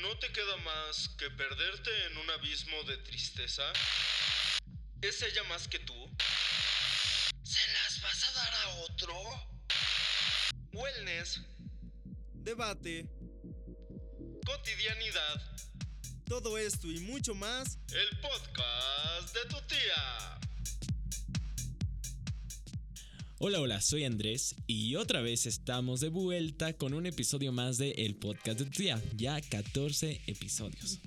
¿No te queda más que perderte en un abismo de tristeza? ¿Es ella más que tú? ¿Se las vas a dar a otro? Wellness, Debate, cotidianidad, todo esto y mucho más. el podcast de tu tía. Hola, hola, soy Andrés y otra vez estamos de vuelta con un episodio más de El Podcast de tía, ya 14 episodios.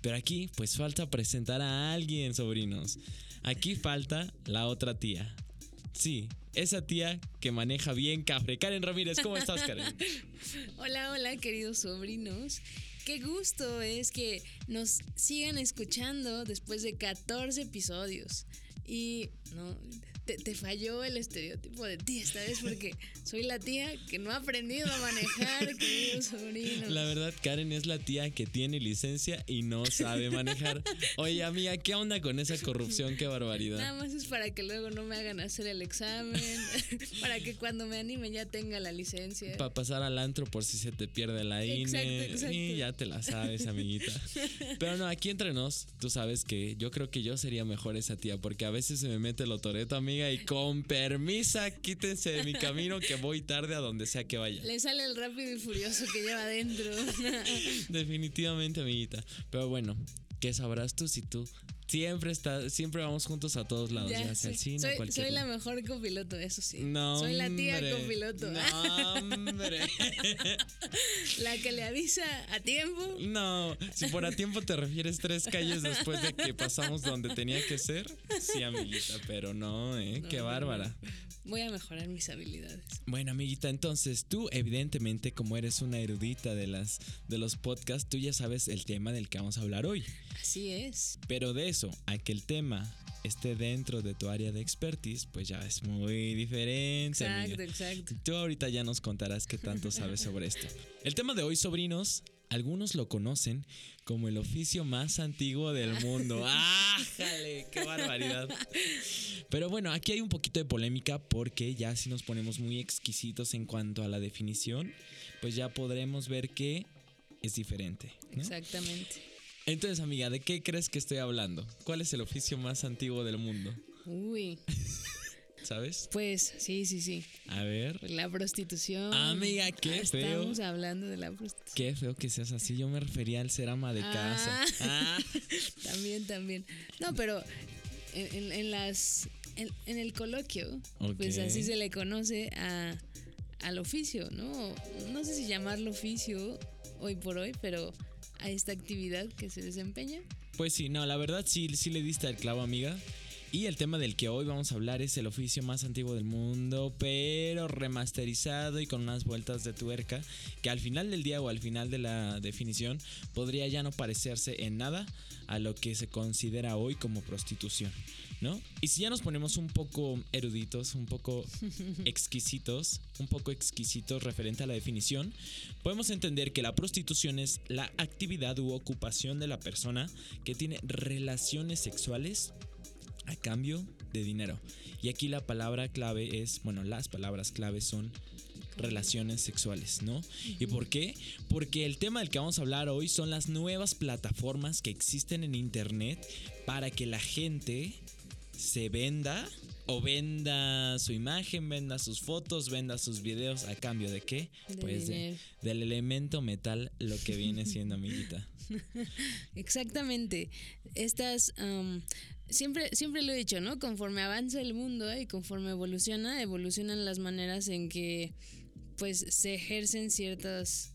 Pero aquí pues falta presentar a alguien, sobrinos. Aquí falta la otra tía. Sí, esa tía que maneja bien cafre. Karen Ramírez, ¿cómo estás, Karen? Hola, hola, queridos sobrinos. Qué gusto es que nos sigan escuchando después de 14 episodios. Y no, te, te falló el estereotipo de tía esta vez porque soy la tía que no ha aprendido a manejar, queridos sobrinos. La verdad, Karen es la tía que tiene licencia y no sabe manejar. Oye, amiga, ¿qué onda con esa corrupción? Qué barbaridad. Nada más es para que luego no me hagan hacer el examen, para que cuando me anime ya tenga la licencia. Para pasar al antro por si se te pierde la INE. Exacto, exacto. Y ya te la sabes, amiguita. Pero no, aquí entre nos, tú sabes que yo creo que yo sería mejor esa tía, porque a veces se me mete el otoreto, amiga, y con permisa, quítense de mi camino que voy tarde a donde sea que vaya. Le sale el rápido y furioso que lleva adentro. Definitivamente, amiguita. Pero bueno, ¿qué sabrás tú si tú siempre estás, siempre vamos juntos a todos lados, ya, Ya sea al cine, soy, cualquier soy la mejor copiloto, eso sí. No, soy la tía hombre. copiloto. No, hombre. la que le avisa a tiempo. No, si por a tiempo te refieres tres calles después de que pasamos donde tenía que ser, sí, amiguita, pero no, ¿eh? Qué bárbara. Voy a mejorar mis habilidades. Bueno, amiguita, entonces tú, evidentemente, como eres una erudita de, las, de los podcasts, tú ya sabes el tema del que vamos a hablar hoy. Así es. Pero de eso, a que el tema esté dentro de tu área de expertise, pues ya es muy diferente. Exacto, amiga. exacto. Tú ahorita ya nos contarás qué tanto sabes sobre esto. El tema de hoy, sobrinos, algunos lo conocen como el oficio más antiguo del mundo. ¡Ájale! ¡Qué barbaridad! Pero bueno, aquí hay un poquito de polémica porque ya si nos ponemos muy exquisitos en cuanto a la definición, pues ya podremos ver que es diferente. ¿no? Exactamente. Entonces, amiga, ¿de qué crees que estoy hablando? ¿Cuál es el oficio más antiguo del mundo? Uy. ¿Sabes? Pues sí, sí, sí. A ver. La prostitución. Amiga, qué feo. Estamos hablando de la prostitución. Qué feo que seas así. Yo me refería al ser ama de casa. Ah. Ah. También, también. No, pero en, en- en las. En, en el coloquio, pues así se le conoce a, al oficio, ¿no? No sé si llamarlo oficio hoy por hoy, pero a esta actividad que se desempeña. Pues sí, no, la verdad sí, sí le diste el clavo, amiga. Y el tema del que hoy vamos a hablar es el oficio más antiguo del mundo, pero remasterizado y con unas vueltas de tuerca que al final del día o al final de la definición podría ya no parecerse en nada a lo que se considera hoy como prostitución, ¿no? Y si ya nos ponemos un poco eruditos, un poco exquisitos, un poco exquisitos referente a la definición, podemos entender que la prostitución es la actividad u ocupación de la persona que tiene relaciones sexuales a cambio de dinero. Y aquí la palabra clave es, bueno, las palabras clave son relaciones sexuales, ¿no? ¿Y por qué? Porque el tema del que vamos a hablar hoy son las nuevas plataformas que existen en internet para que la gente se venda o venda su imagen, venda sus fotos, venda sus videos a cambio de qué? De pues de- del elemento metal, lo que viene siendo amiguita. Exactamente. Estas, siempre, siempre lo he dicho, ¿no? Conforme avanza el mundo y conforme evoluciona, evolucionan las maneras en que pues se ejercen ciertas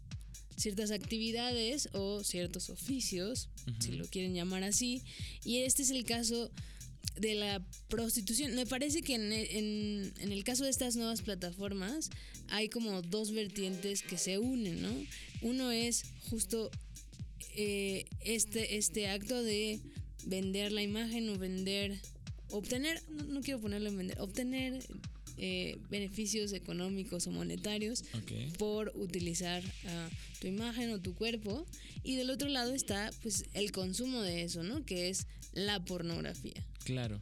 ciertas actividades o ciertos oficios, si lo quieren llamar así. Y este es el caso de la prostitución. Me parece que en, en- en el caso de estas nuevas plataformas hay como dos vertientes que se unen, ¿no? Uno es justo eh, este, este acto de vender la imagen o vender, obtener, no, no quiero ponerlo en vender, obtener eh, beneficios económicos o monetarios por utilizar ah, tu imagen o tu cuerpo. Y del otro lado está pues el consumo de eso, ¿no? Que es la pornografía. Claro.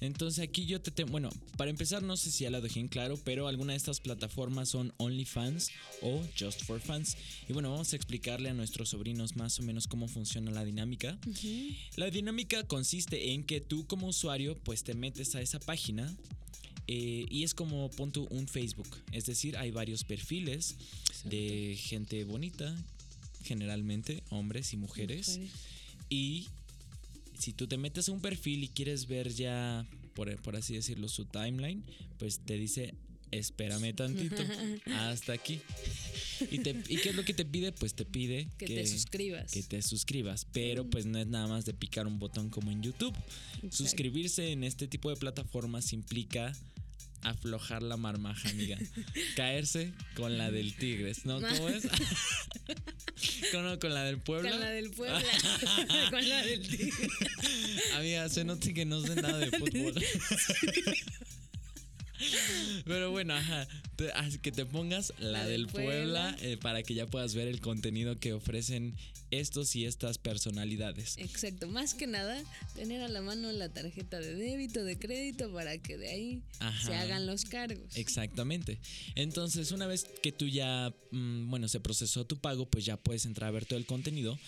Entonces aquí yo te, te- bueno, para empezar no sé si ya lo dejé en claro, pero alguna de estas plataformas son OnlyFans o Just for Fans. Y bueno, vamos a explicarle a nuestros sobrinos más o menos cómo funciona la dinámica. La dinámica consiste en que tú como usuario pues te metes a esa página eh, y es como pon tú un Facebook. Es decir, hay varios perfiles de gente bonita, generalmente hombres y mujeres. Mujeres. Y si tú te metes a un perfil y quieres ver ya, por, por así decirlo, su timeline, pues te dice, espérame tantito, hasta aquí. ¿Y, te, ¿Y qué es lo que te pide? Pues te pide Que te suscribas. que te suscribas, pero pues no es nada más de picar un botón como en YouTube. Exacto. Suscribirse en este tipo de plataformas implica aflojar la marmaja, amiga. Caerse con la del Tigres, ¿no? ¿Cómo es? con, con la del Puebla. Con la del Puebla. Con la del Tigre. Amiga, se nota que no sé nada de fútbol. Pero bueno, ajá. te- así que te pongas la, La del Puebla, Puebla. eh, para que ya puedas ver el contenido que ofrecen estos y estas personalidades. Exacto, más que nada, tener a la mano la tarjeta de débito, de crédito, para que de ahí se hagan los cargos. Exactamente. Entonces, una vez que tú ya, mm, bueno, se procesó tu pago, pues ya puedes entrar a ver todo el contenido.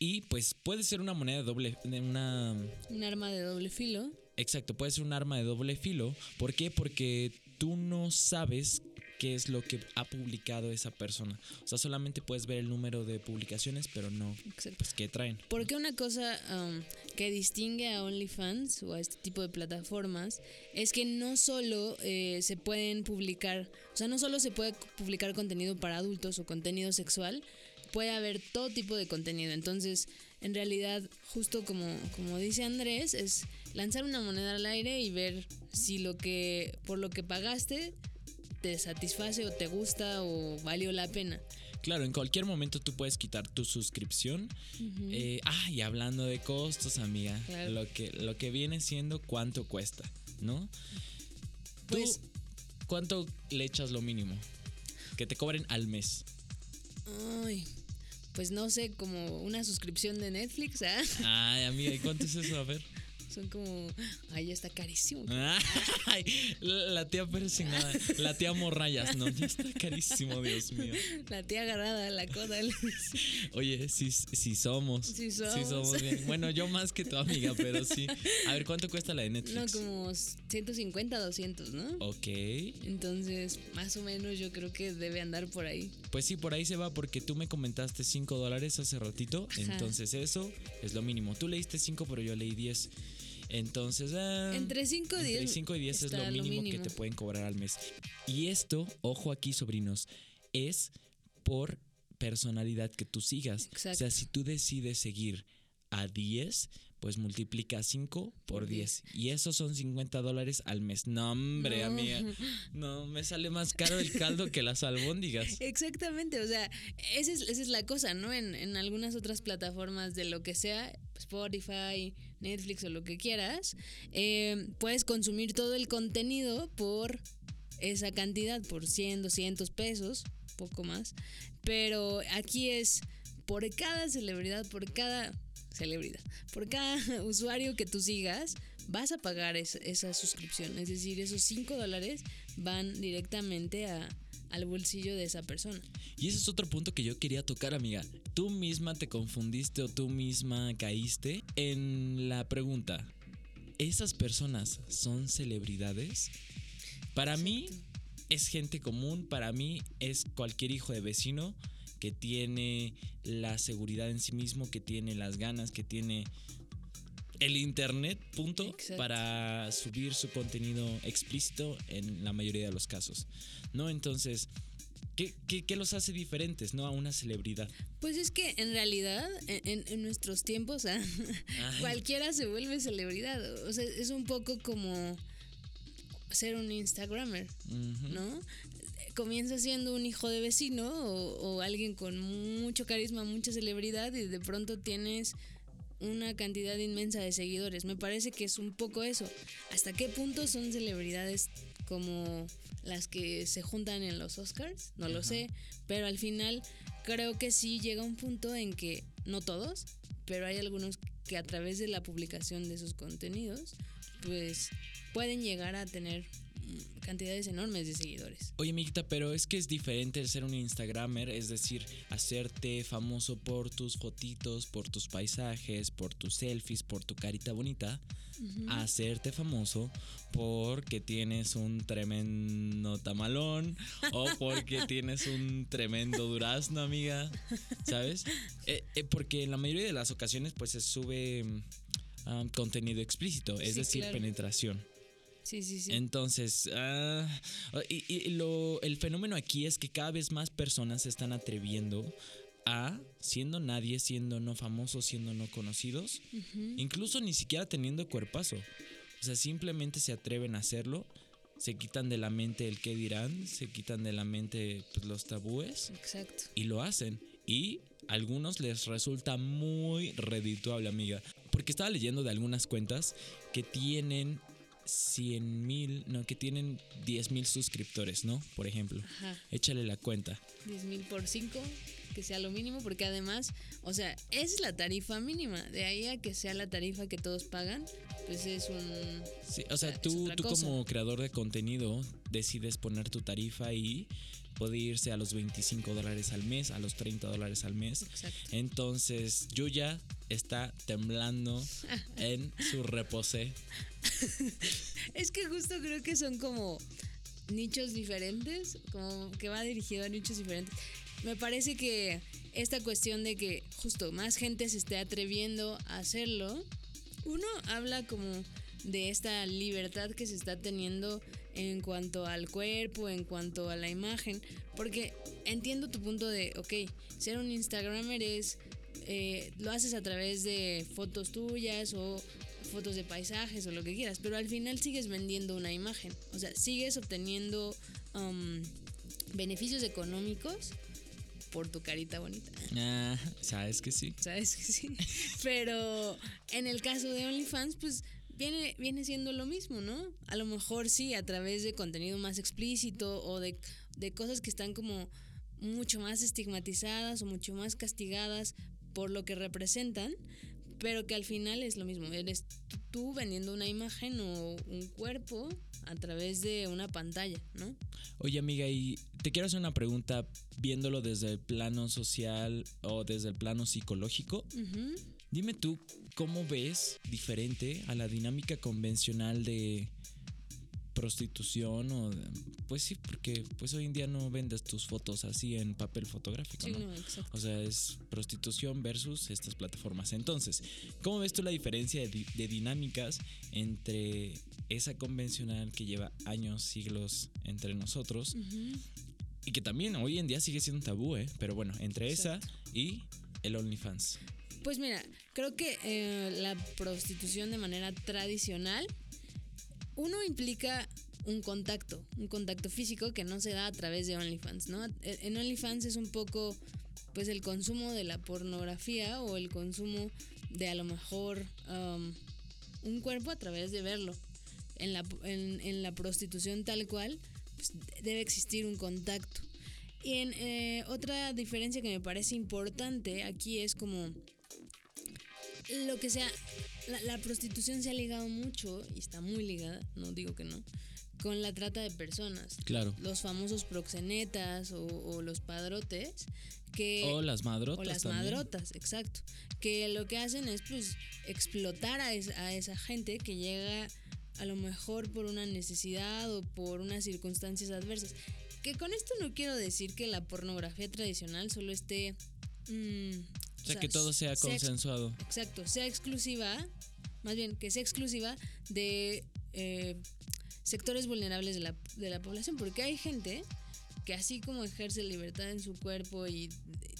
Y pues puede ser una moneda de doble, una Un arma de doble filo. Exacto, puede ser un arma de doble filo. ¿Por qué? Porque tú no sabes qué es lo que ha publicado esa persona. O sea, solamente puedes ver el número de publicaciones, pero no, pues, qué traen. Porque una cosa um, que distingue a OnlyFans o a este tipo de plataformas es que no solo eh, se pueden publicar, o sea, no solo se puede publicar contenido para adultos o contenido sexual, puede haber todo tipo de contenido. Entonces, en realidad, justo como, como dice Andrés, es lanzar una moneda al aire y ver si lo que, por lo que pagaste, te satisface o te gusta o valió la pena. Claro, en cualquier momento tú puedes quitar tu suscripción. Eh, ah, y hablando de costos, amiga, Claro. lo, que, lo que viene siendo cuánto cuesta, ¿no? ¿Tú Pues- cuánto le echas lo mínimo? Que te cobren al mes. Ay, pues no sé, como una suscripción de Netflix, ¿ah? Ay, amiga, ¿y cuánto es eso? A ver. Son como, ay, ya está carísimo. Ay, la tía persignada, la tía morrayas, no, ya está carísimo, Dios mío. La tía agarrada la coda. Oye, sí, sí somos. Sí somos. bien. Bueno, yo más que tu amiga, pero sí. A ver, ¿cuánto cuesta la de No, Netflix? como 150, 200, ¿no? Ok. Entonces, más o menos yo creo que debe andar por ahí. Pues sí, por ahí se va porque tú me comentaste 5 dólares hace ratito. Ajá. Entonces eso es lo mínimo. Tú leíste 5, pero yo leí 10. Entonces, ah, Entre 5 y 10. Entre 5 y 10 es lo mínimo, que te pueden cobrar al mes. Y esto, ojo aquí, sobrinos, es por personalidad que tú sigas. O sea, Exacto. si tú decides seguir a 10, pues multiplica 5 por Por 10. Y esos son 50 dólares al mes. No, hombre, No. amiga. No, me sale más caro el caldo que las albóndigas. Exactamente, o sea, esa es, esa es la cosa, ¿no? En, en algunas otras plataformas de lo que sea, Spotify, Netflix o lo que quieras, eh, puedes consumir todo el contenido por esa cantidad, por 100, 200 pesos, poco más. Pero aquí es por cada celebridad, por cada celebridad, por cada usuario que tú sigas, vas a pagar es- esa suscripción. Es decir, esos 5 dólares van directamente a, al bolsillo de esa persona. Y ese es otro punto que yo quería tocar, amiga. Tú misma te confundiste o tú misma caíste en la pregunta. ¿Esas personas son celebridades? Para mí es gente común, para mí es cualquier hijo de vecino que tiene la seguridad en sí mismo, que tiene las ganas, que tiene el internet, punto, Exacto. para subir su contenido explícito en la mayoría de los casos. ¿No? Entonces, ¿qué, qué, qué los hace diferentes, no? A una celebridad. Pues es que en realidad, en, nuestros tiempos, ah, cualquiera se vuelve celebridad. O sea, es un poco como ser un Instagramer. ¿no? Comienza siendo un hijo de vecino o, o alguien con mucho carisma, mucha celebridad y de pronto tienes una cantidad inmensa de seguidores. Me parece que es un poco eso. ¿Hasta qué punto son celebridades como las que se juntan en los Oscars? No lo sé, pero al final creo que sí llega un punto en que, no todos, pero hay algunos que a través de la publicación de sus contenidos, pues pueden llegar a tener cantidades enormes de seguidores. Oye, amiguita, pero es que es diferente el ser un Instagramer, es decir, hacerte famoso por tus fotitos, por tus paisajes, por tus selfies, por tu carita bonita, a hacerte famoso porque tienes un tremendo tamalón o porque tienes un tremendo durazno, amiga, ¿sabes? Eh, eh, porque en la mayoría de las ocasiones pues se sube mm, ah, contenido explícito, es Sí, decir, claro. penetración. Sí, sí, sí. Entonces, ah, y, y lo, el fenómeno aquí es que cada vez más personas se están atreviendo a, siendo nadie, siendo no famosos, siendo no conocidos, incluso ni siquiera teniendo cuerpazo. O sea, simplemente se atreven a hacerlo, se quitan de la mente el qué dirán, se quitan de la mente pues, los tabúes Exacto. y lo hacen. Y a algunos les resulta muy redituable, amiga. Porque estaba leyendo de algunas cuentas que tienen 100 mil, no, que tienen 10 mil suscriptores, ¿no? Por ejemplo. Ajá. Échale la cuenta. 10 mil por 5, que sea lo mínimo, porque además, o sea, es la tarifa mínima. De ahí a que sea la tarifa que todos pagan, pues es un. Sí, o sea, tú, tú cosa. como creador de contenido decides poner tu tarifa y puede irse a los 25 dólares al mes, a los 30 dólares al mes. Exacto. Entonces, Yuya está temblando en su reposé. Es que justo creo que son como nichos diferentes, como que va dirigido a nichos diferentes. Me parece que esta cuestión de que justo más gente se esté atreviendo a hacerlo, uno habla como de esta libertad que se está teniendo en cuanto al cuerpo, en cuanto a la imagen, porque entiendo tu punto de, ok, ser un Instagramer es, eh, lo haces a través de fotos tuyas o fotos de paisajes o lo que quieras, pero al final sigues vendiendo una imagen, o sea, sigues obteniendo um, beneficios económicos por tu carita bonita. Ah, sabes que sí. ¿Sabes que sí? Pero en el caso de OnlyFans, pues viene, viene siendo lo mismo, ¿no? A lo mejor sí, a través de contenido más explícito o de, de cosas que están como mucho más estigmatizadas o mucho más castigadas por lo que representan, pero que al final es lo mismo. Eres tú, vendiendo una imagen o un cuerpo a través de una pantalla, ¿no? Oye, amiga, y te quiero hacer una pregunta viéndolo desde el plano social o desde el plano psicológico. Dime tú, ¿cómo ves diferente a la dinámica convencional de prostitución o de- pues sí, porque pues hoy en día no vendes tus fotos así en papel fotográfico, Sí, ¿no? no, exacto. O sea, es prostitución versus estas plataformas. Entonces, ¿cómo ves tú la diferencia de, di- de dinámicas entre esa convencional que lleva años, siglos entre nosotros y que también hoy en día sigue siendo un tabú, ¿eh? Pero bueno, entre Exacto. esa y el OnlyFans. Pues mira, creo que eh, la prostitución de manera tradicional, uno implica un contacto, un contacto físico que no se da a través de OnlyFans, ¿no? E- En OnlyFans es un poco, pues, el consumo de la pornografía o el consumo de a lo mejor um, un cuerpo a través de verlo. En la, en, en la prostitución tal cual, pues, debe existir un contacto. Y en eh, otra diferencia que me parece importante aquí es como lo que sea, la, la prostitución se ha ligado mucho, y está muy ligada, no digo que no, con la trata de personas. Claro. Los famosos proxenetas o, o los padrotes que... O las madrotas o las también. madrotas, exacto. Que lo que hacen es pues explotar a, es- a esa gente que llega a lo mejor por una necesidad o por unas circunstancias adversas. Que con esto no quiero decir que la pornografía tradicional solo esté... mm, O sea, que todo sea consensuado. Exacto, sea exclusiva, más bien que sea exclusiva de eh, sectores vulnerables de la, de la población, porque hay gente que así como ejerce libertad en su cuerpo y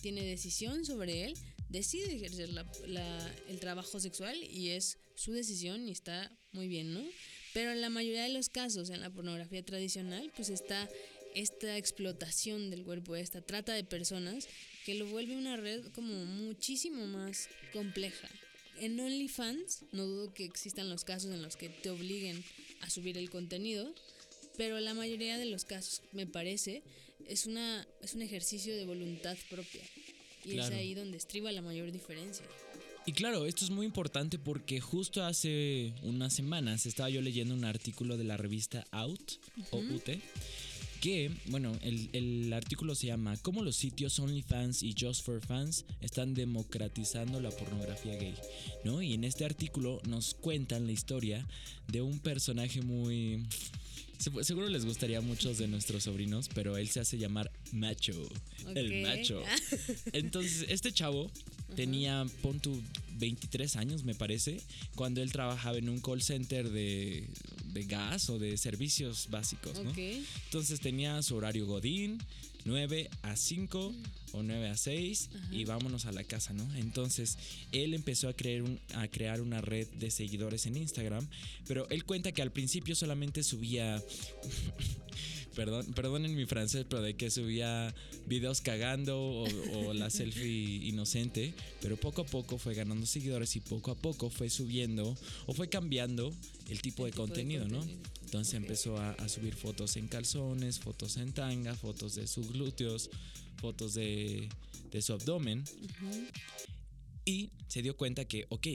tiene decisión sobre él, decide ejercer la- la- el trabajo sexual y es su decisión y está muy bien, ¿no? Pero en la mayoría de los casos, en la pornografía tradicional, pues está esta explotación del cuerpo, esta trata de personas que lo vuelve una red como muchísimo más compleja. En OnlyFans, no dudo que existan los casos en los que te obliguen a subir el contenido, pero la mayoría de los casos, me parece, es, una, es un ejercicio de voluntad propia. Y Claro. es ahí donde estriba la mayor diferencia. Y claro, esto es muy importante porque justo hace unas semanas estaba yo leyendo un artículo de la revista Out o UT que, bueno, el, el artículo se llama ¿Cómo los sitios OnlyFans y Just for Fans están democratizando la pornografía gay? ¿No? Y en este artículo nos cuentan la historia de un personaje muy... se- Seguro les gustaría a muchos de nuestros sobrinos, pero él se hace llamar Macho. El. Macho. Entonces, este chavo tenía, pon tu 23 años, me parece, cuando él trabajaba en un call center de, de gas o de servicios básicos, ¿no? Ok. Entonces tenía su horario Godín, 9 a 5 o 9 a 6 y vámonos a la casa, ¿no? Entonces él empezó a crear, un- a crear una red de seguidores en Instagram, pero él cuenta que al principio solamente subía... Perdón, perdonen mi francés, pero de que subía videos cagando o, o la selfie inocente, pero poco a poco fue ganando seguidores y poco a poco fue subiendo o fue cambiando el tipo, de, tipo de contenido, ¿no? Entonces empezó a, a subir fotos en calzones, fotos en tanga, fotos de sus glúteos, fotos de, de su abdomen. Y se dio cuenta que, ok,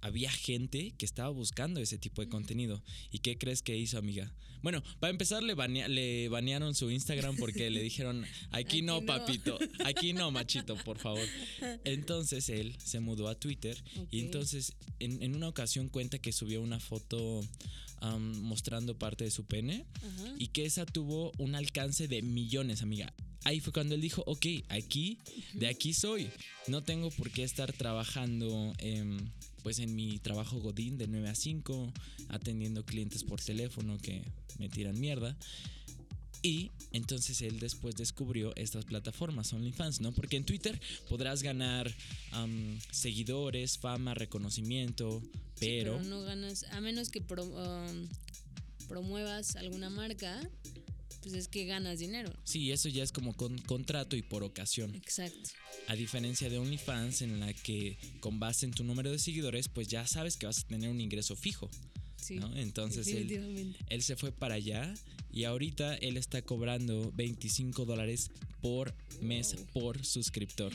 había gente que estaba buscando ese tipo de contenido. ¿Y qué crees que hizo, amiga? Bueno, para empezar le, banea- le banearon su Instagram porque le dijeron, aquí, Aquí no, no". papito, aquí no, machito, por favor. Entonces él se mudó a Twitter y entonces en, en una ocasión cuenta que subió una foto mostrando parte de su pene y que esa tuvo un alcance de millones, amiga. Ahí fue cuando él dijo, ok, aquí, de aquí soy. No tengo por qué estar trabajando em, pues en mi trabajo Godín de 9 a 5, atendiendo clientes por teléfono que me tiran mierda. Y entonces él después descubrió estas plataformas OnlyFans, ¿no? Porque en Twitter podrás ganar seguidores, fama, reconocimiento, Sí, pero... no ganas, a menos que pro- um, promuevas alguna marca, pues es que ganas dinero. Sí, eso ya es como con contrato y por ocasión. Exacto. A diferencia de OnlyFans, en la que con base en tu número de seguidores, pues ya sabes que vas a tener un ingreso fijo. Sí. ¿no? Entonces él, él se fue para allá y ahorita él está cobrando 25 dólares por mes por suscriptor.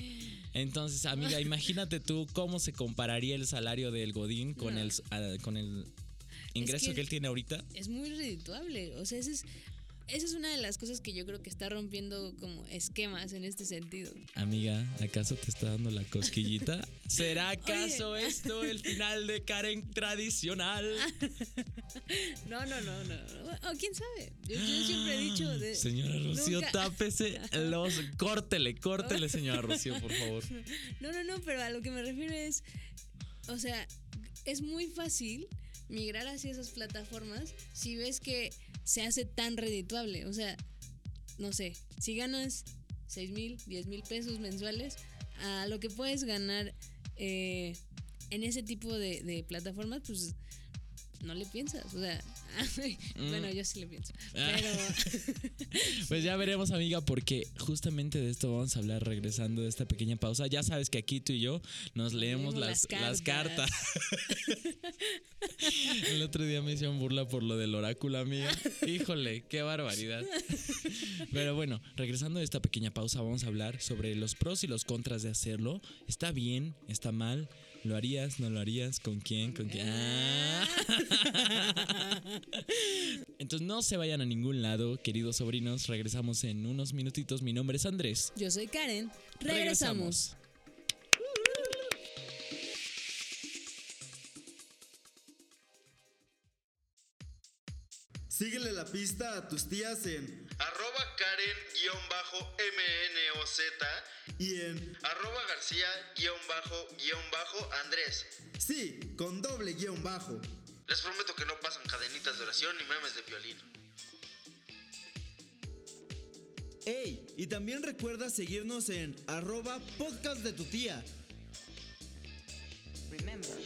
Entonces, amiga, imagínate tú cómo se compararía el salario del Godín con, No. el, ah, con el ingreso que- que él tiene ahorita. Es muy redituable. O sea, esa es, esa es una de las cosas que yo creo que está rompiendo como esquemas en este sentido. Amiga, ¿acaso te está dando la cosquillita? ¿Será acaso esto el final de Karen tradicional? No, no, no, no. O quién sabe. Yo, yo siempre he dicho. De, Señora Rocío, nunca- tápese los. Córtele, córtele, señora Rocío, por favor. No, no, no, pero a lo que me refiero es. O sea, es muy fácil migrar hacia esas plataformas si ves que se hace tan redituable. O sea, no sé, si ganas 6 mil, 10 mil pesos mensuales, a lo que puedes ganar eh, en ese tipo de, de plataformas, pues no le piensas. O sea, bueno, yo sí le pienso. Ah. Pero. Pues ya veremos, amiga, porque justamente de esto vamos a hablar regresando de esta pequeña pausa. Ya sabes que aquí tú y yo nos leemos leemos las, las las cartas. cartas. El otro día me hicieron burla por lo del oráculo, amiga. Híjole, qué barbaridad. Pero bueno, regresando de esta pequeña pausa, vamos a hablar sobre los pros y los contras de hacerlo. ¿Está bien? ¿Está mal? ¿Lo harías? ¿No lo harías? ¿Con quién? ¿Con quién? Ah. Entonces no se vayan a ningún lado, queridos sobrinos. Regresamos en unos minutitos. Mi nombre es Andrés. Yo soy Karen. Regresamos. Síguele la pista a tus tías en Arroba Karen-MNOZ y en Arroba García-Andrés. sí, con doble guion bajo. Les prometo que no pasan cadenitas de oración ni memes de violín. Ey, y también recuerda seguirnos en arroba podcast de tu tía. Remember,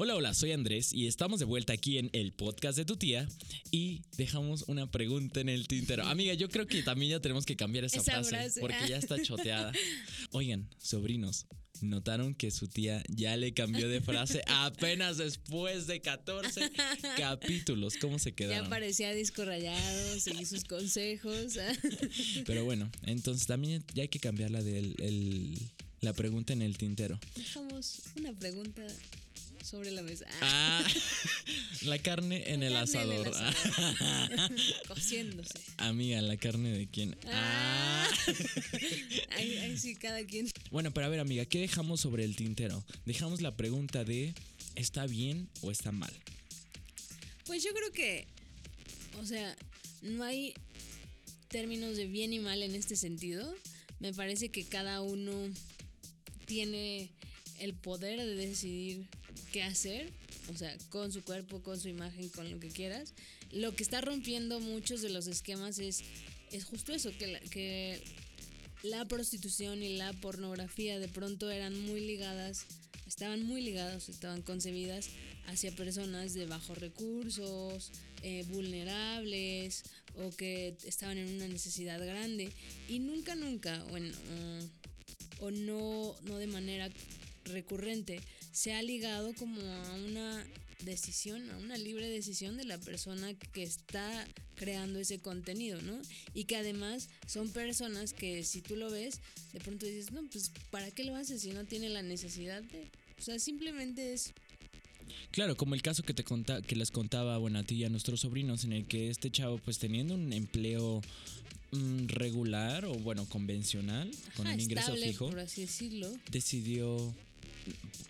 Hola, hola, soy Andrés y estamos de vuelta aquí en el podcast de tu tía y dejamos una pregunta en el tintero. Amiga, yo creo que también ya tenemos que cambiar esa, Esa frase, frase. porque ya está choteada. Oigan, sobrinos, Notaron que su tía ya le cambió de frase apenas después de 14 capítulos. ¿Cómo se Ya quedaron? parecía disco rayado, seguí sus consejos. Pero bueno, entonces también ya hay que cambiar la, del, el- la pregunta en el tintero. Dejamos una pregunta sobre la mesa. Ah, la carne en el Carne en el asador. asador. Cociéndose. Amiga, ¿la carne de quién? Ah. Ahí, ahí sí, cada quien. Bueno, pero a ver, amiga, ¿qué dejamos sobre el tintero? Dejamos la pregunta de ¿está bien o está mal? Pues yo creo que, o sea, no hay términos de bien y mal en este sentido. Me parece que cada uno tiene el poder de decidir qué hacer, o sea, con su cuerpo, con su imagen, con lo que quieras. Lo que está rompiendo muchos de los esquemas es, es justo eso, que la, que la prostitución y la pornografía de pronto eran muy ligadas, estaban muy ligadas, estaban concebidas hacia personas de bajos recursos, eh, vulnerables o que estaban en una necesidad grande y nunca, nunca, o, o no, no de manera recurrente, se ha ligado como a una decisión, a una libre decisión de la persona que está creando ese contenido, ¿no? Y que además son personas que si tú lo ves, de pronto dices, no, pues ¿para qué lo haces si no tiene la necesidad de... O sea, simplemente es... Claro, como el caso que te conta, que les contaba, bueno, a ti y a nuestros sobrinos, en el que este chavo, pues teniendo un empleo mm, regular o bueno, convencional, con un ingreso estable, fijo, por así decirlo. decidió,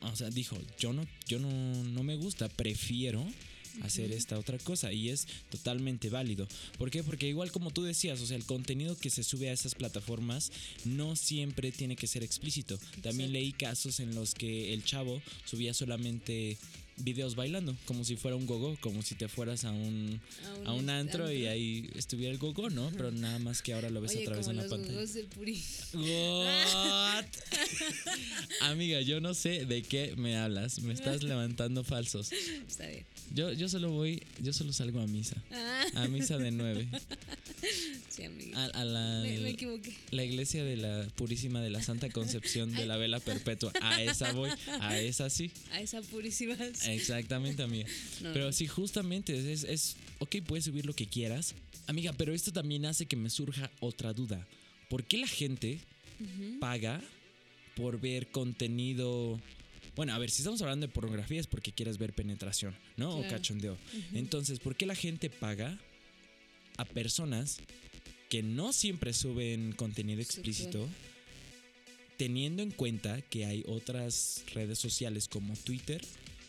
o sea, dijo, yo no, yo no, no me gusta, prefiero hacer esta otra cosa y es totalmente válido. ¿Por qué? Porque igual como tú decías, o sea, el contenido que se sube a esas plataformas no siempre tiene que ser explícito. También Exacto. leí casos en los que el chavo subía solamente videos bailando, como si fuera un gogo, como si te fueras a un, a un antro y ahí estuviera el gogo, ¿no? Pero nada más que ahora lo ves Oye, a través como la los pantalla. gogos del Puri. What? Amiga, yo no sé de qué me hablas. Me estás levantando falsos. Está bien. Yo, yo solo voy, yo solo salgo a misa. Ah, A misa de nueve. A, a la, me, me equivoqué. la iglesia de la Purísima de la Santa Concepción de la Vela Perpetua. A esa voy. A esa sí. A esa purísima. Exactamente, amiga. No, Pero no. sí, justamente es, es, ok, puedes subir lo que quieras. Amiga, pero esto también hace que me surja otra duda. ¿Por qué la gente paga por ver contenido? Bueno, a ver, si estamos hablando de pornografía es porque quieres ver penetración, ¿no? O cachondeo. Entonces, ¿por qué la gente paga a personas que no siempre suben contenido explícito? Teniendo en cuenta que hay otras redes sociales como Twitter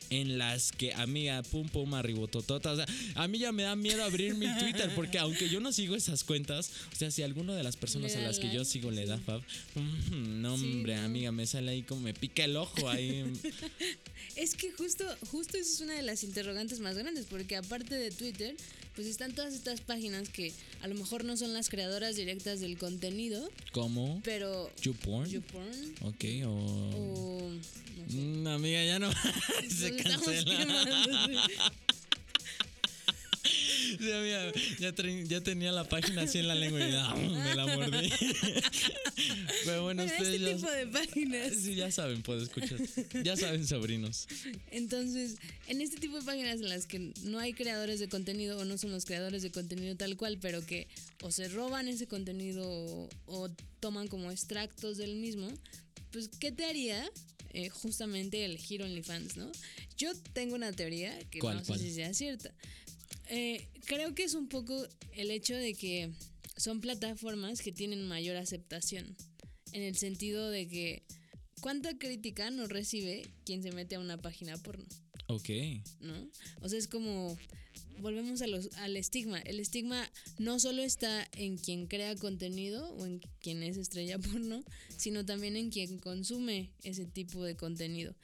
en las que, amiga, pum pum arribototota. O sea, a mí ya me da miedo abrir mi Twitter porque aunque yo no sigo esas cuentas, o sea, si alguno de las personas a las que yo sigo le da fab, mm, no, Sí, hombre, no. amiga, me sale ahí como me pica el ojo ahí. Es que justo, justo esa es una de las interrogantes más grandes, porque aparte de Twitter, pues están todas estas páginas que a lo mejor no son las creadoras directas del contenido, como pero YouPorn. YouPorn Ok, o. o no sé. Mm, amiga, ya no. se cancela. Ya, tenía la página así en la lengua y ah, me la mordí. Pero bueno, Bueno, ustedes este ya, tipo de páginas. sí, ya saben, puedo escuchar. Ya saben, sobrinos. Entonces, en este tipo de páginas en las que no hay creadores de contenido o no son los creadores de contenido tal cual, pero que o se roban ese contenido o, o toman como extractos del mismo, pues, ¿qué te haría eh, justamente elegir OnlyFans, no? Yo tengo una teoría que ¿Cuál, no sé cuál? si sea cierta. Eh, creo que es un poco el hecho de que son plataformas que tienen mayor aceptación, en el sentido de que ¿cuánta crítica no recibe quien se mete a una página porno? Ok. ¿no? O sea, es como volvemos a los, al estigma. El estigma no solo está en quien crea contenido o en quien es estrella porno, sino también en quien consume ese tipo de contenido.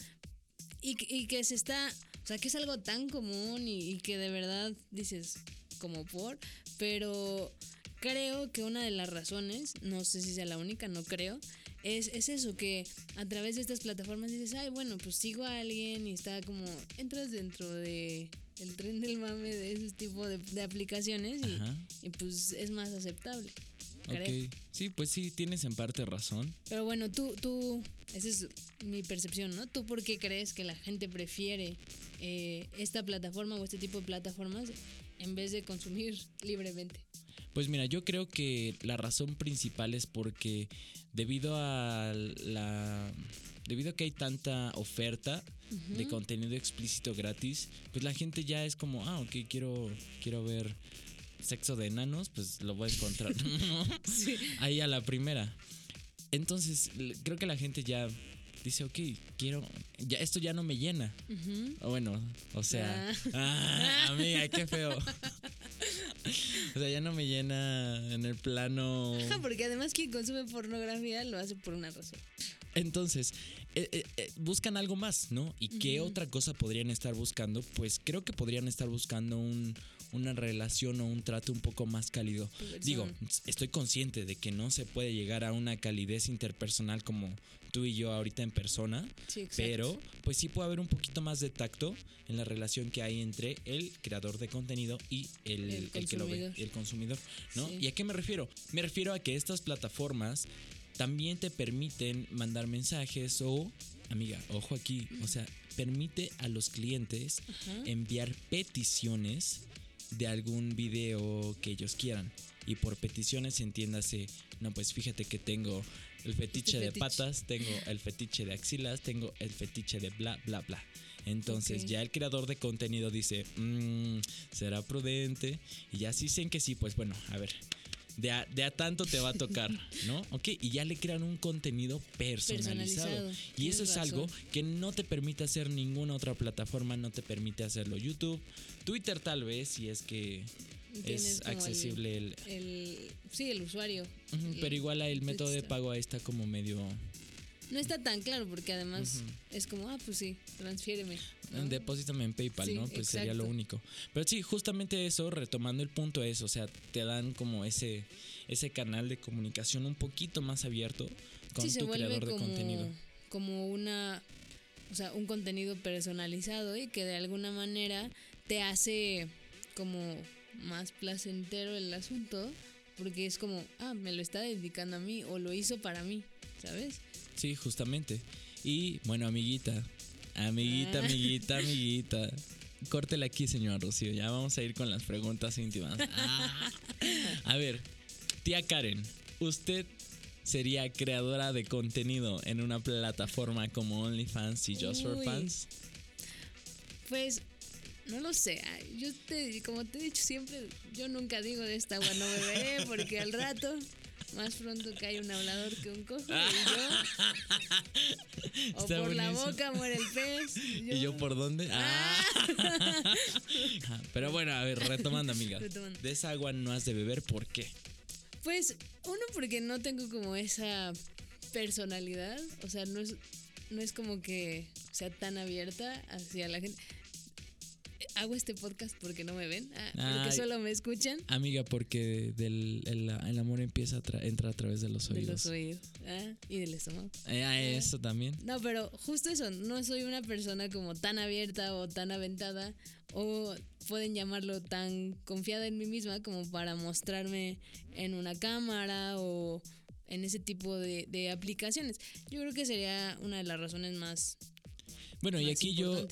Y, que- y que se está, o sea, que es algo tan común y, y que de verdad dices como por, pero creo que una de las razones, no sé si sea la única, no creo, es, es eso, que a través de estas plataformas dices, ay, bueno, pues sigo a alguien y está como, entras dentro de el tren del mame de ese tipo de, de aplicaciones y pues es más aceptable. Sí, pues sí, tienes en parte razón. Pero bueno, tú, tú, esa es mi percepción, ¿no? ¿Tú por qué crees que la gente prefiere eh, esta plataforma o este tipo de plataformas en vez de consumir libremente? Pues mira, yo creo que la razón principal es porque debido a la debido a que hay tanta oferta de contenido explícito gratis, pues la gente ya es como, ah, ok, quiero quiero ver sexo de enanos, pues lo voy a encontrar ¿no? ahí a la primera. Entonces, creo que la gente ya dice, ok, quiero, ya esto ya no me llena. O Bueno, o sea, ah, amiga, qué feo. O sea, ya no me llena en el plano. Ajá, porque además quien consume pornografía lo hace por una razón. Entonces, eh, eh, eh, buscan algo más, ¿no? ¿Y qué otra cosa podrían estar buscando? Pues creo que podrían estar buscando un, una relación o un trato un poco más cálido. Digo, estoy consciente de que no se puede llegar a una calidez interpersonal como tú y yo ahorita en persona, Sí, pero pues sí puede haber un poquito más de tacto en la relación que hay entre el creador de contenido y el, El el que lo ve, consumidor. el consumidor, ¿no? Sí. ¿Y a qué me refiero? Me refiero a que estas plataformas también te permiten mandar mensajes o, amiga, ojo aquí, o sea, permite a los clientes enviar peticiones de algún video que ellos quieran. Y por peticiones entiéndase, no, pues fíjate que tengo el fetiche de fetiche. patas, tengo el fetiche de axilas, tengo el fetiche de bla, bla, bla. Entonces ya el creador de contenido dice, "Mm, será prudente. Y ya si dicen que sí, pues bueno, a ver, de a, de a tanto te va a tocar, ¿no? Ok, y ya le crean un contenido personalizado. Personalizado, Y eso es algo que no te permite hacer ninguna otra plataforma, no te permite hacerlo YouTube, Twitter tal vez, si es que es el- accesible el... El, sí, el usuario. Pero igual el método de pago ahí está como medio... No está tan claro porque además es como, ah, pues sí, transfiéreme. ¿no? Depósitame en PayPal, Sí, ¿no? Pues sería lo único. Pero sí, justamente eso, retomando el punto es, o sea, te dan como ese, ese canal de comunicación un poquito más abierto con sí, tu creador de contenido. como una, o sea, un contenido personalizado y que de alguna manera te hace como más placentero el asunto porque es como, ah, me lo está dedicando a mí o lo hizo para mí, ¿sabes? Sí, justamente. Y bueno, amiguita, amiguita, Ah. amiguita, amiguita. Córtela aquí, señor Rocío. Ya vamos a ir con las preguntas íntimas. Ah. A ver, tía Karen, ¿usted sería creadora de contenido en una plataforma como OnlyFans y Just for. Fans? Pues no lo sé, yo te, como te he dicho siempre, yo nunca digo de esta agua no beberé porque al rato más pronto cae un hablador que un cojo y yo o Está por la boca muere el pez. ¿Y yo por dónde? Ah. Ajá, Pero bueno, a ver, retomando, amiga. Retomando. De esa agua no has de beber, ¿por qué? Pues uno porque no tengo como esa personalidad, o sea, no es no es como que sea tan abierta hacia la gente. Hago este podcast porque no me ven, ah, porque solo me escuchan. Amiga, porque del, el, el amor empieza a tra- entra a través de los De oídos. los oídos ah, y del estómago. Eh, ah, eso también. No, pero justo eso, no soy una persona como tan abierta o tan aventada o pueden llamarlo tan confiada en mí misma como para mostrarme en una cámara o en ese tipo de, de aplicaciones. Yo creo que sería una de las razones más, Bueno, y aquí yo,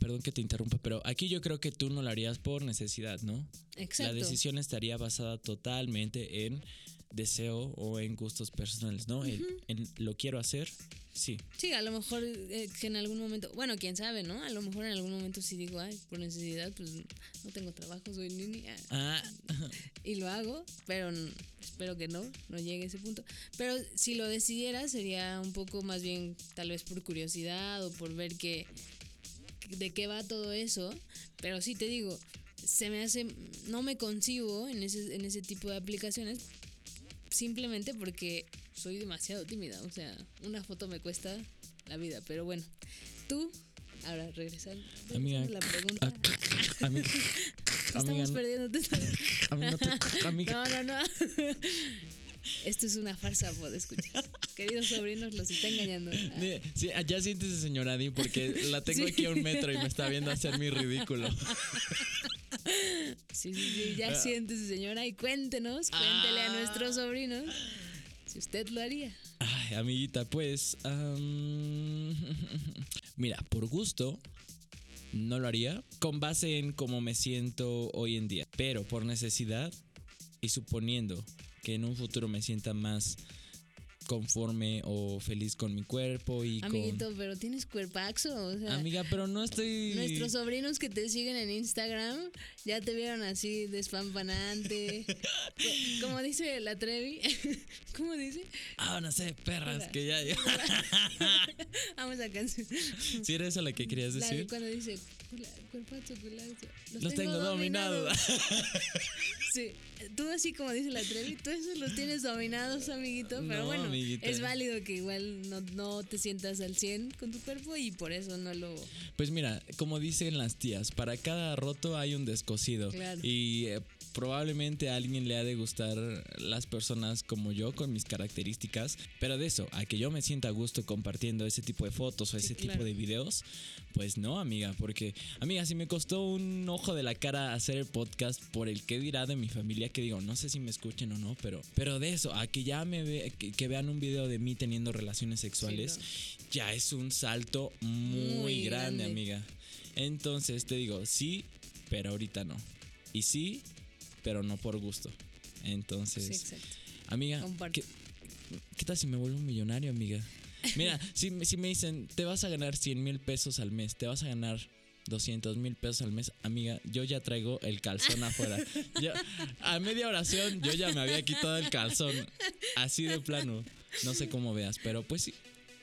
perdón que te interrumpa, pero aquí yo creo que tú no lo harías por necesidad, ¿no? Exacto. La decisión estaría basada totalmente en deseo o en gustos personales, ¿no? En- en lo quiero hacer, sí. Sí, a lo mejor eh, que en algún momento, bueno, quién sabe, ¿no? A lo mejor en algún momento sí digo, ay, por necesidad, pues no tengo trabajo, soy niña. Ah, y lo hago, pero espero que no, no llegue a ese punto. Pero si lo decidiera sería un poco más bien tal vez por curiosidad o por ver qué de qué va todo eso, pero sí te digo, se me hace no me concibo en ese en ese tipo de aplicaciones simplemente porque soy demasiado tímida, o sea, una foto me cuesta la vida, pero bueno. Tú ahora regresando Amiga, la pregunta. amiga, Estamos amiga, no- perdiendo no no, no, no. Esto es una farsa, puedo escuchar. Queridos sobrinos, los está engañando. Ah, Sí, ya siéntese, señora Adi, porque la tengo Sí. aquí a un metro y me está viendo hacer mi ridículo. Sí, Sí, sí, ya Ah. siéntese, señora, y cuéntenos, cuéntele a nuestros sobrinos si usted lo haría. Ay, amiguita, pues. mira, por gusto. No lo haría con base en cómo me siento hoy en día. Pero por necesidad y suponiendo que en un futuro me sienta más conforme o feliz con mi cuerpo y Amiguito, pero tienes cuerpaxo, o con... sea, Amiga, pero no estoy... nuestros sobrinos que te siguen en Instagram ya te vieron así despampanante. Como dice la Trevi, ¿cómo dice? Ah, no sé, perras, Hola. que ya... Vamos a canción. ¿Sí era eso la que querías La- decir? cuando dice "Cula- cuerpazo, culazo", Los tengo dominados. Sí, tú así como dice la Trevi, tú esos los tienes dominados, amiguito. Pero No, bueno, amiguita. es válido que igual no, no te sientas al 100 con tu cuerpo y por eso no lo... Pues mira, como dicen las tías, para cada roto hay un descosido. Claro. Y eh, probablemente a alguien le ha de gustar las personas como yo con mis características. Pero de eso, a que yo me sienta a gusto compartiendo ese tipo de fotos o Sí, ese tipo claro. de videos, pues no, amiga. Porque, amiga, si me costó un ojo de la cara hacer el podcast por el que dirá de mi familia, que digo, no sé si me escuchen o no, pero, pero de eso, a que ya me ve, que, que vean un video de mí teniendo relaciones sexuales, ya es un salto muy, Muy grande, grande. amiga. Entonces te digo, sí, pero ahorita no. Y sí, pero no por gusto. Entonces, Sí, exacto. amiga. ¿qué, qué tal si me vuelvo un millonario, amiga? Mira, si, me- si me dicen, te vas a ganar 100 mil pesos al mes, te vas a ganar 200 mil pesos al mes, amiga, yo ya traigo el calzón afuera. Yo- a media oración yo ya me había quitado el calzón, así de plano. No sé cómo veas, pero pues sí,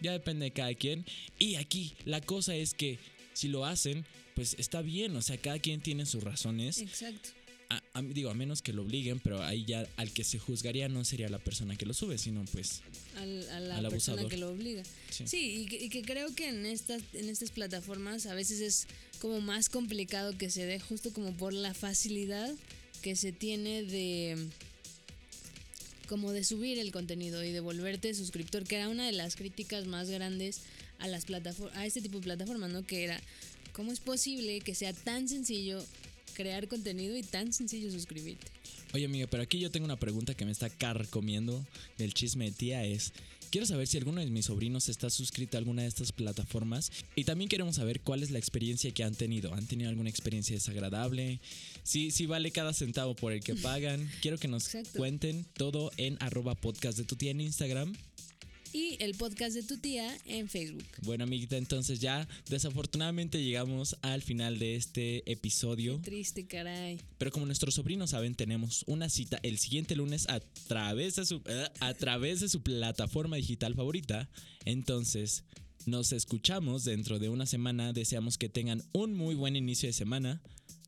ya depende de cada quien. Y aquí la cosa es que si lo hacen, pues está bien, o sea, cada quien tiene sus razones. Exacto. A- a- digo, a menos que lo obliguen, pero ahí ya al que se juzgaría no sería la persona que lo sube, sino pues Al, a la Al persona abusador. que lo obliga. Sí. Sí, y, que, y que creo que en estas, en estas plataformas a veces es como más complicado que se dé, justo como por la facilidad que se tiene de como de subir el contenido y de volverte suscriptor, que era una de las críticas más grandes a las plataformas, a este tipo de plataformas, ¿no? Que era cómo es posible que sea tan sencillo crear contenido y tan sencillo suscribirte. Oye, amiga, pero aquí yo tengo una pregunta que me está carcomiendo del chisme de tía. Es, quiero saber si alguno de mis sobrinos está suscrito a alguna de estas plataformas. Y también queremos saber cuál es la experiencia que han tenido. ¿Han tenido alguna experiencia desagradable? Si, si vale cada centavo por el que pagan. Quiero que nos Exacto. cuenten todo en arroba podcast de tu tía en Instagram. Y el podcast de tu tía en Facebook. Bueno, amiguita, entonces ya desafortunadamente llegamos al final de este episodio. Triste, caray. Pero como nuestros sobrinos saben, tenemos una cita el siguiente lunes a través de su, eh, a través de su plataforma digital favorita. Entonces, nos escuchamos dentro de una semana. Deseamos que tengan un muy buen inicio de semana.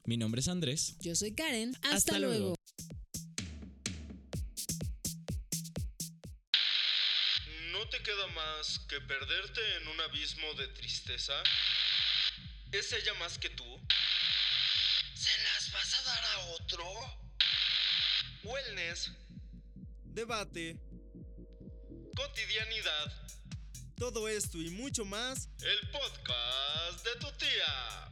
Mi nombre es Andrés. Yo soy Karen. Hasta, Hasta luego. luego. Queda más que perderte en un abismo de tristeza? ¿Es ella más que tú? ¿Se las vas a dar a otro? Wellness, Debate, cotidianidad, todo esto y mucho más el podcast de tu tía.